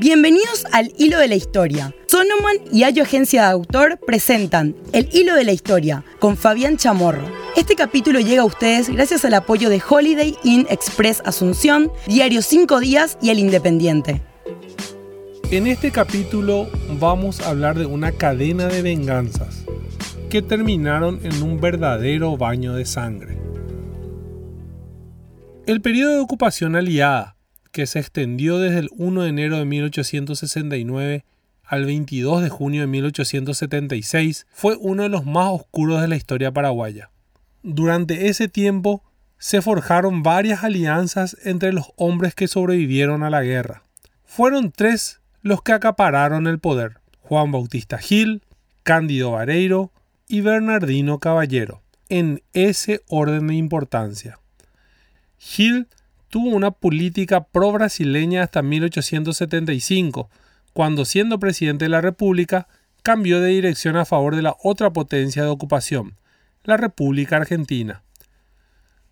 Bienvenidos al Hilo de la Historia. Sonoman y Ayo Agencia de Autor presentan El Hilo de la Historia con Fabián Chamorro. Este capítulo llega a ustedes gracias al apoyo de Holiday Inn Express Asunción, Diario 5 Días y El Independiente. En este capítulo vamos a hablar de una cadena de venganzas que terminaron en un verdadero baño de sangre. El periodo de ocupación aliada, que se extendió desde el 1 de enero de 1869 al 22 de junio de 1876, fue uno de los más oscuros de la historia paraguaya. Durante ese tiempo se forjaron varias alianzas entre los hombres que sobrevivieron a la guerra. Fueron tres los que acapararon el poder, Juan Bautista Gil, Cándido Vareiro y Bernardino Caballero, en ese orden de importancia. Gil tuvo una política pro-brasileña hasta 1875, cuando siendo presidente de la República cambió de dirección a favor de la otra potencia de ocupación, la República Argentina.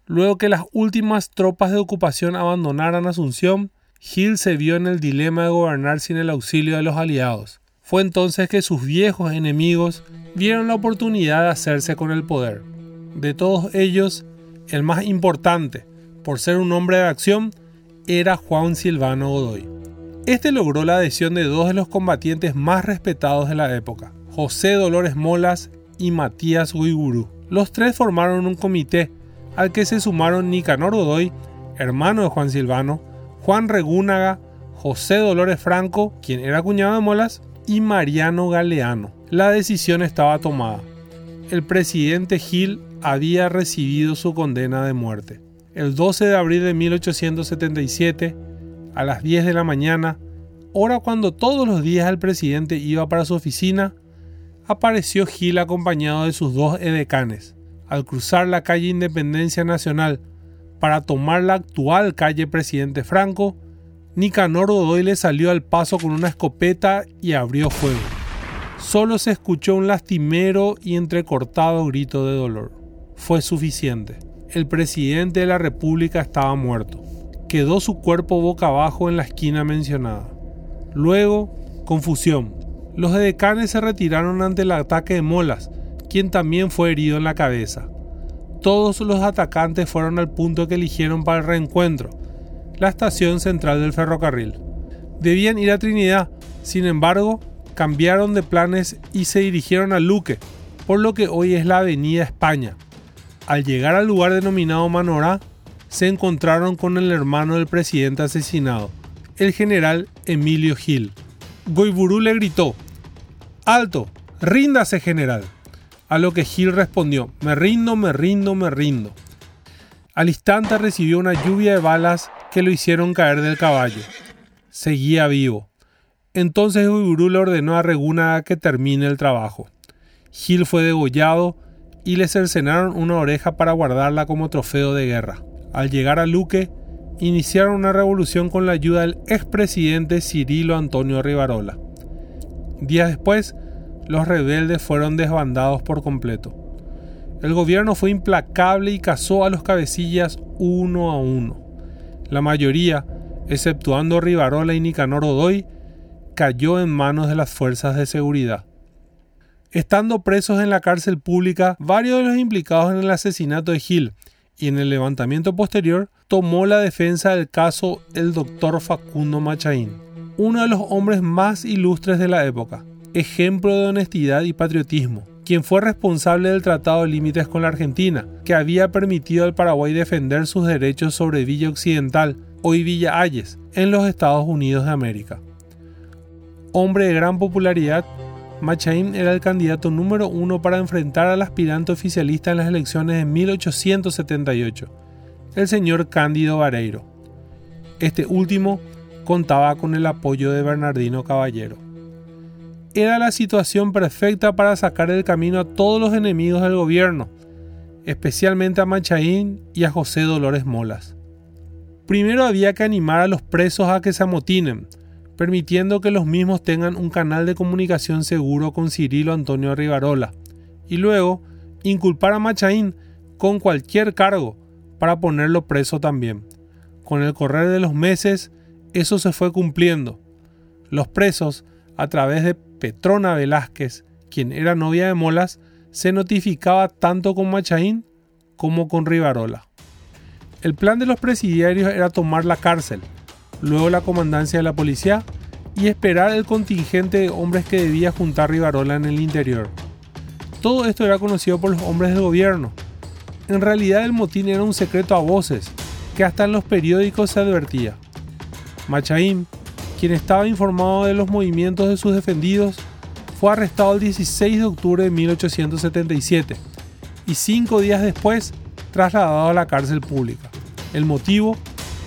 Luego que las últimas tropas de ocupación abandonaran Asunción, Gil se vio en el dilema de gobernar sin el auxilio de los aliados. Fue entonces que sus viejos enemigos vieron la oportunidad de hacerse con el poder. De todos ellos, el más importante, por ser un hombre de acción, era Juan Silvano Godoy. Este logró la adhesión de dos de los combatientes más respetados de la época, José Dolores Molas y Matías Uigurú. Los tres formaron un comité al que se sumaron Nicanor Godoy, hermano de Juan Silvano, Juan Regúnaga, José Dolores Franco, quien era cuñado de Molas, y Mariano Galeano. La decisión estaba tomada. El presidente Gil había recibido su condena de muerte. El 12 de abril de 1877, a las 10 de la mañana, hora cuando todos los días el presidente iba para su oficina, apareció Gil acompañado de sus dos edecanes. Al cruzar la calle Independencia Nacional para tomar la actual calle Presidente Franco, Nicanor Godoy le salió al paso con una escopeta y abrió fuego. Solo se escuchó un lastimero y entrecortado grito de dolor. Fue suficiente. El presidente de la República estaba muerto. Quedó su cuerpo boca abajo en la esquina mencionada. Luego, confusión. Los edecanes se retiraron ante el ataque de Molas, quien también fue herido en la cabeza todos los atacantes fueron al punto que eligieron para el reencuentro, la estación central del ferrocarril. Debían ir a Trinidad, sin embargo, cambiaron de planes y se dirigieron a Luque, por lo que hoy es la Avenida España. Al llegar al lugar denominado Manorá, se encontraron con el hermano del presidente asesinado, el general Emilio Gil. Goiburú le gritó, ¡Alto! ¡Ríndase, general! A lo que Gil respondió, me rindo, me rindo, me rindo. Al instante recibió una lluvia de balas que lo hicieron caer del caballo. Seguía vivo. Entonces Uigurú le ordenó a Reguna que termine el trabajo. Gil fue degollado y le cercenaron una oreja para guardarla como trofeo de guerra. Al llegar a Luque, iniciaron una revolución con la ayuda del expresidente Cirilo Antonio Rivarola. Días después, los rebeldes fueron desbandados por completo. El gobierno fue implacable y cazó a los cabecillas uno a uno. La mayoría, exceptuando Rivarola y Nicanor Odoy, cayó en manos de las fuerzas de seguridad. Estando presos en la cárcel pública, varios de los implicados en el asesinato de Gil y en el levantamiento posterior, tomó la defensa del caso el doctor Facundo Machaín, uno de los hombres más ilustres de la época ejemplo de honestidad y patriotismo, quien fue responsable del Tratado de Límites con la Argentina, que había permitido al Paraguay defender sus derechos sobre Villa Occidental, hoy Villa Ayes, en los Estados Unidos de América. Hombre de gran popularidad, Machain era el candidato número uno para enfrentar al aspirante oficialista en las elecciones de 1878, el señor Cándido Vareiro. Este último contaba con el apoyo de Bernardino Caballero era la situación perfecta para sacar del camino a todos los enemigos del gobierno, especialmente a Machaín y a José Dolores Molas. Primero había que animar a los presos a que se amotinen, permitiendo que los mismos tengan un canal de comunicación seguro con Cirilo Antonio Rivarola, y luego inculpar a Machaín con cualquier cargo para ponerlo preso también. Con el correr de los meses, eso se fue cumpliendo Los presos, a través de Petrona Velázquez, quien era novia de Molas, se notificaba tanto con Machaín como con Rivarola. El plan de los presidiarios era tomar la cárcel, luego la comandancia de la policía y esperar el contingente de hombres que debía juntar Rivarola en el interior. Todo esto era conocido por los hombres del gobierno. En realidad el motín era un secreto a voces, que hasta en los periódicos se advertía. Machaín, quien estaba informado de los movimientos de sus defendidos, fue arrestado el 16 de octubre de 1877 y cinco días después trasladado a la cárcel pública. El motivo,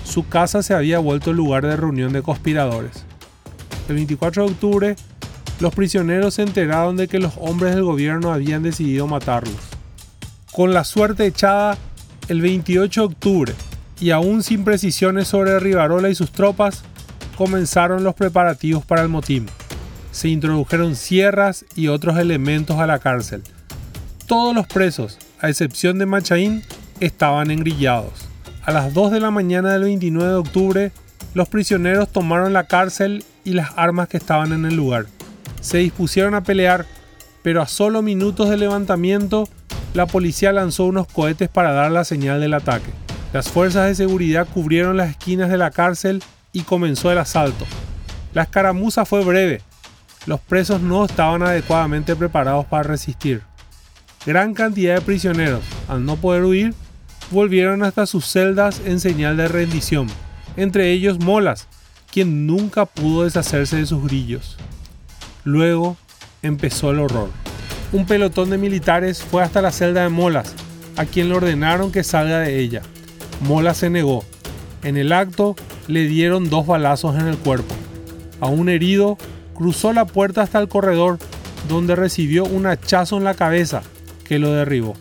su casa se había vuelto el lugar de reunión de conspiradores. El 24 de octubre, los prisioneros se enteraron de que los hombres del gobierno habían decidido matarlos. Con la suerte echada, el 28 de octubre, y aún sin precisiones sobre Rivarola y sus tropas, comenzaron los preparativos para el motín. Se introdujeron sierras y otros elementos a la cárcel. Todos los presos, a excepción de Machaín, estaban engrillados. A las 2 de la mañana del 29 de octubre, los prisioneros tomaron la cárcel y las armas que estaban en el lugar. Se dispusieron a pelear, pero a solo minutos de levantamiento, la policía lanzó unos cohetes para dar la señal del ataque. Las fuerzas de seguridad cubrieron las esquinas de la cárcel y comenzó el asalto. La escaramuza fue breve. Los presos no estaban adecuadamente preparados para resistir. Gran cantidad de prisioneros, al no poder huir, volvieron hasta sus celdas en señal de rendición, entre ellos Molas, quien nunca pudo deshacerse de sus grillos. Luego empezó el horror. Un pelotón de militares fue hasta la celda de Molas, a quien le ordenaron que salga de ella. Mola se negó. En el acto le dieron dos balazos en el cuerpo. A un herido cruzó la puerta hasta el corredor, donde recibió un hachazo en la cabeza que lo derribó.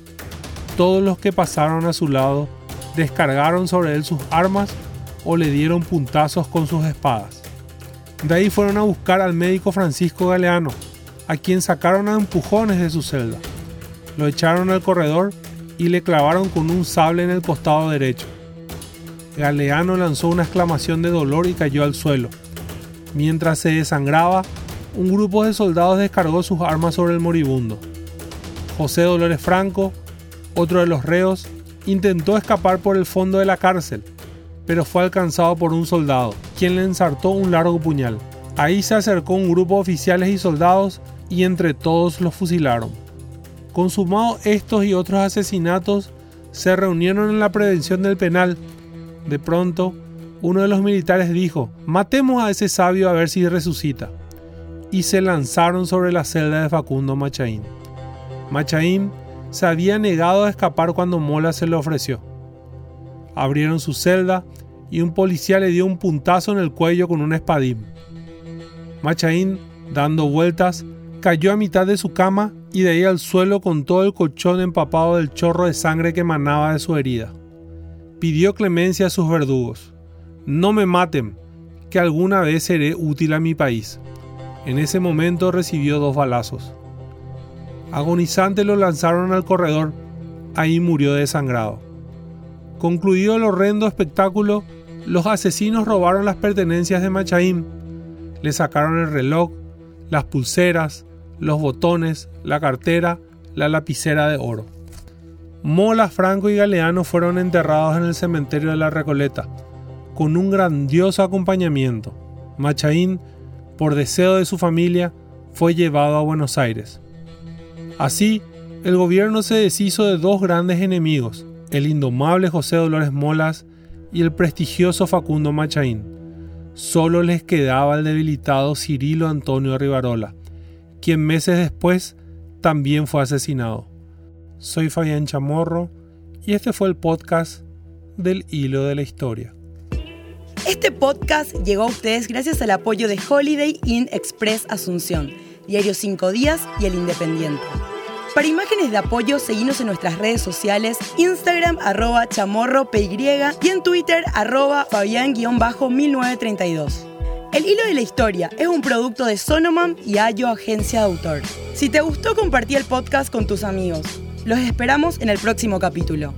Todos los que pasaron a su lado descargaron sobre él sus armas o le dieron puntazos con sus espadas. De ahí fueron a buscar al médico Francisco Galeano, a quien sacaron a empujones de su celda. Lo echaron al corredor y le clavaron con un sable en el costado derecho. Galeano lanzó una exclamación de dolor y cayó al suelo. Mientras se desangraba, un grupo de soldados descargó sus armas sobre el moribundo. José Dolores Franco, otro de los reos, intentó escapar por el fondo de la cárcel, pero fue alcanzado por un soldado, quien le ensartó un largo puñal. Ahí se acercó un grupo de oficiales y soldados y entre todos los fusilaron. Consumados estos y otros asesinatos, se reunieron en la prevención del penal. De pronto, uno de los militares dijo, matemos a ese sabio a ver si resucita. Y se lanzaron sobre la celda de Facundo Machaín. Machaín se había negado a escapar cuando Mola se le ofreció. Abrieron su celda y un policía le dio un puntazo en el cuello con un espadín. Machaín, dando vueltas, cayó a mitad de su cama y de ahí al suelo con todo el colchón empapado del chorro de sangre que emanaba de su herida. Pidió clemencia a sus verdugos. No me maten, que alguna vez seré útil a mi país. En ese momento recibió dos balazos. Agonizante lo lanzaron al corredor, ahí murió desangrado. Concluido el horrendo espectáculo, los asesinos robaron las pertenencias de Machaín, le sacaron el reloj, las pulseras, los botones, la cartera, la lapicera de oro. Mola, Franco y Galeano fueron enterrados en el cementerio de la Recoleta, con un grandioso acompañamiento. Machaín, por deseo de su familia, fue llevado a Buenos Aires. Así, el gobierno se deshizo de dos grandes enemigos, el indomable José Dolores Molas y el prestigioso Facundo Machaín. Solo les quedaba el debilitado Cirilo Antonio Rivarola, quien meses después también fue asesinado. Soy Fabián Chamorro y este fue el podcast del hilo de la historia. Este podcast llegó a ustedes gracias al apoyo de Holiday Inn Express Asunción, Diario 5 Días y El Independiente. Para imágenes de apoyo, seguimos en nuestras redes sociales, Instagram arroba chamorro y en Twitter arroba fabián-1932. El hilo de la historia es un producto de Sonoman y Ayo Agencia de Autor. Si te gustó, compartí el podcast con tus amigos. Los esperamos en el próximo capítulo.